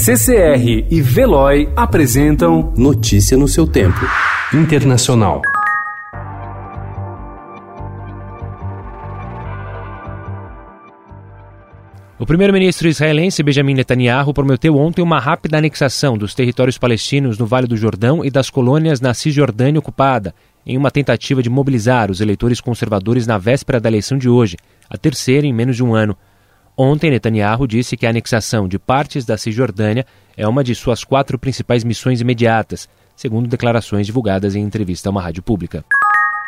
CCR e Veloy apresentam Notícia no seu tempo. Internacional. O primeiro-ministro israelense Benjamin Netanyahu prometeu ontem uma rápida anexação dos territórios palestinos no Vale do Jordão e das colônias na Cisjordânia ocupada, em uma tentativa de mobilizar os eleitores conservadores na véspera da eleição de hoje, a terceira em menos de um ano. Ontem, Netanyahu disse que a anexação de partes da Cisjordânia é uma de suas quatro principais missões imediatas, segundo declarações divulgadas em entrevista a uma rádio pública.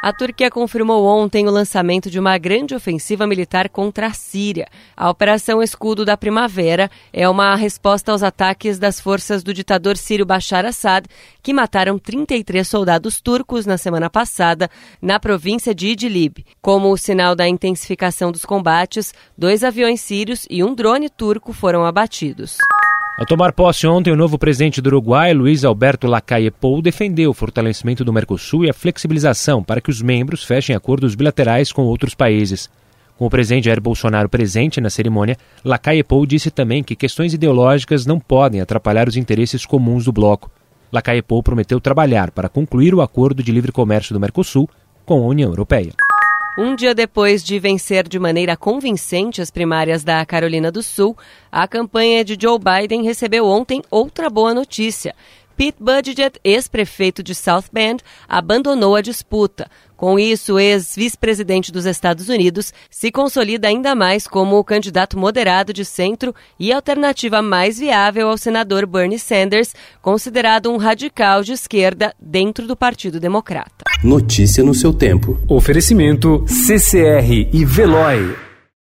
A Turquia confirmou ontem o lançamento de uma grande ofensiva militar contra a Síria. A Operação Escudo da Primavera é uma resposta aos ataques das forças do ditador sírio Bashar Assad, que mataram 33 soldados turcos na semana passada na província de Idlib. Como sinal da intensificação dos combates, dois aviões sírios e um drone turco foram abatidos. Ao tomar posse ontem, o novo presidente do Uruguai, Luiz Alberto Lacalle Pou, defendeu o fortalecimento do Mercosul e a flexibilização para que os membros fechem acordos bilaterais com outros países. Com o presidente Jair Bolsonaro presente na cerimônia, Lacalle Pou disse também que questões ideológicas não podem atrapalhar os interesses comuns do bloco. Lacalle Pou prometeu trabalhar para concluir o acordo de livre comércio do Mercosul com a União Europeia. Um dia depois de vencer de maneira convincente as primárias da Carolina do Sul, a campanha de Joe Biden recebeu ontem outra boa notícia. Pete Buttigieg, ex-prefeito de South Bend, abandonou a disputa. Com isso, o ex-vice-presidente dos Estados Unidos se consolida ainda mais como o candidato moderado de centro e alternativa mais viável ao senador Bernie Sanders, considerado um radical de esquerda dentro do Partido Democrata. Notícia no seu tempo. Oferecimento CCR e Veloy.